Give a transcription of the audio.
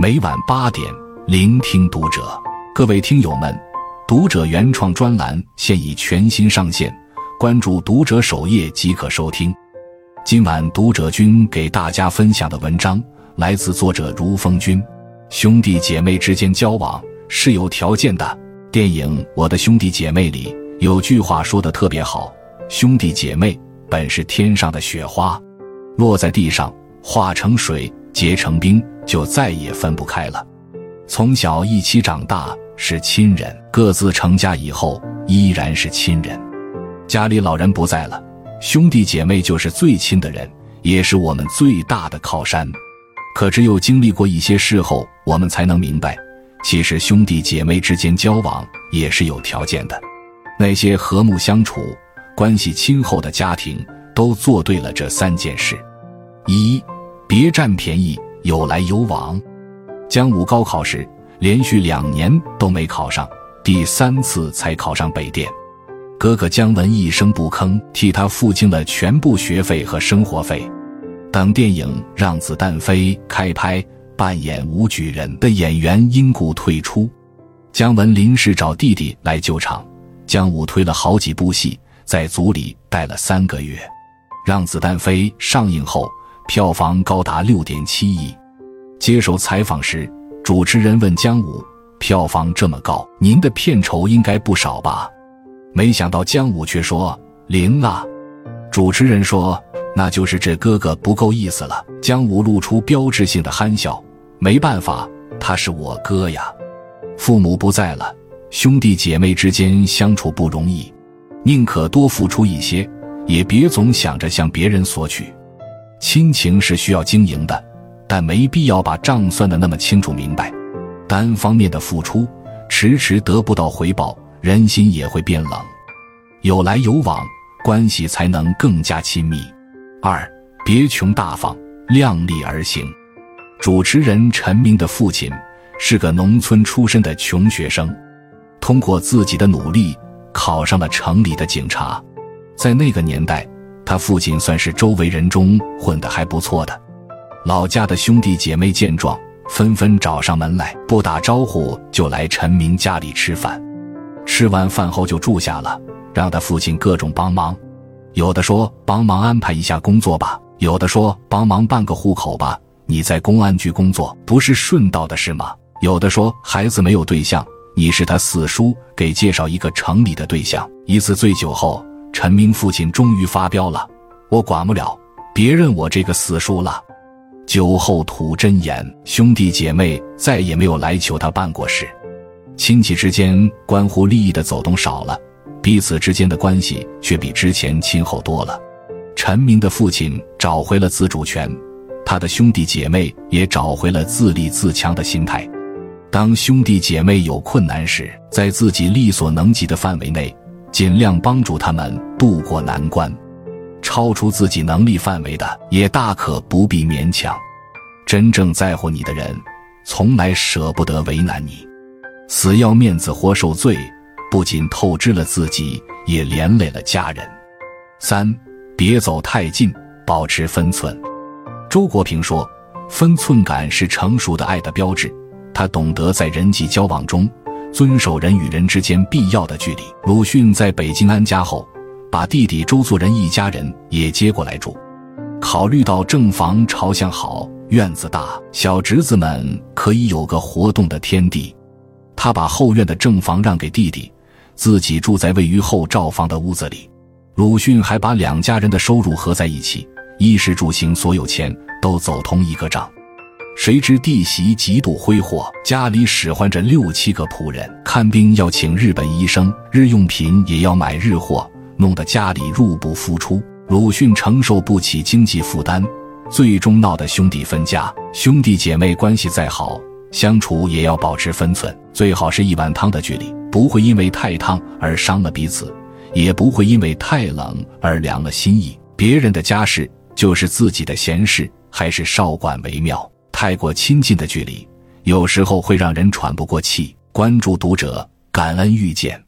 每晚八点，聆听读者。各位听友们，读者原创专栏现已全新上线，关注读者首页即可收听。今晚读者君给大家分享的文章来自作者如风君。兄弟姐妹之间交往是有条件的。电影《我的兄弟姐妹》里有句话说的特别好：兄弟姐妹本是天上的雪花，落在地上化成水。结成冰，就再也分不开了。从小一起长大是亲人，各自成家以后依然是亲人。家里老人不在了，兄弟姐妹就是最亲的人，也是我们最大的靠山。可只有经历过一些事后，我们才能明白，其实兄弟姐妹之间交往也是有条件的。那些和睦相处、关系亲厚的家庭，都做对了这三件事：一。别占便宜，有来有往。姜武高考时连续两年都没考上，第三次才考上北电。哥哥姜文一声不吭，替他付清了全部学费和生活费。等电影《让子弹飞》开拍，扮演武举人的演员因故退出，姜文临时找弟弟来救场。姜武推了好几部戏，在组里待了三个月。《让子弹飞》上映后。票房高达六点七亿。接受采访时，主持人问姜武：“票房这么高，您的片酬应该不少吧？”没想到姜武却说：“零啊。”主持人说：“那就是这哥哥不够意思了。”姜武露出标志性的憨笑：“没办法，他是我哥呀。父母不在了，兄弟姐妹之间相处不容易，宁可多付出一些，也别总想着向别人索取。”亲情是需要经营的，但没必要把账算得那么清楚明白。单方面的付出，迟迟得不到回报，人心也会变冷。有来有往，关系才能更加亲密。二，别穷大方，量力而行。主持人陈明的父亲是个农村出身的穷学生，通过自己的努力考上了城里的警察。在那个年代。他父亲算是周围人中混得还不错的，老家的兄弟姐妹见状，纷纷找上门来，不打招呼就来陈明家里吃饭。吃完饭后就住下了，让他父亲各种帮忙，有的说帮忙安排一下工作吧，有的说帮忙办个户口吧。你在公安局工作不是顺道的事吗？有的说孩子没有对象，你是他四叔，给介绍一个城里的对象。一次醉酒后。陈明父亲终于发飙了：“我管不了，别认我这个死叔了。”酒后吐真言，兄弟姐妹再也没有来求他办过事。亲戚之间关乎利益的走动少了，彼此之间的关系却比之前亲厚多了。陈明的父亲找回了自主权，他的兄弟姐妹也找回了自立自强的心态。当兄弟姐妹有困难时，在自己力所能及的范围内。尽量帮助他们渡过难关，超出自己能力范围的也大可不必勉强。真正在乎你的人，从来舍不得为难你。死要面子活受罪，不仅透支了自己，也连累了家人。三，别走太近，保持分寸。周国平说：“分寸感是成熟的爱的标志。”他懂得在人际交往中。遵守人与人之间必要的距离。鲁迅在北京安家后，把弟弟周作人一家人也接过来住。考虑到正房朝向好，院子大，小侄子们可以有个活动的天地，他把后院的正房让给弟弟，自己住在位于后罩房的屋子里。鲁迅还把两家人的收入合在一起，衣食住行所有钱都走同一个账。谁知弟媳极度挥霍，家里使唤着六七个仆人，看病要请日本医生，日用品也要买日货，弄得家里入不敷出。鲁迅承受不起经济负担，最终闹得兄弟分家。兄弟姐妹关系再好，相处也要保持分寸，最好是一碗汤的距离，不会因为太烫而伤了彼此，也不会因为太冷而凉了心意。别人的家事就是自己的闲事，还是少管为妙。太过亲近的距离，有时候会让人喘不过气。关注读者，感恩遇见。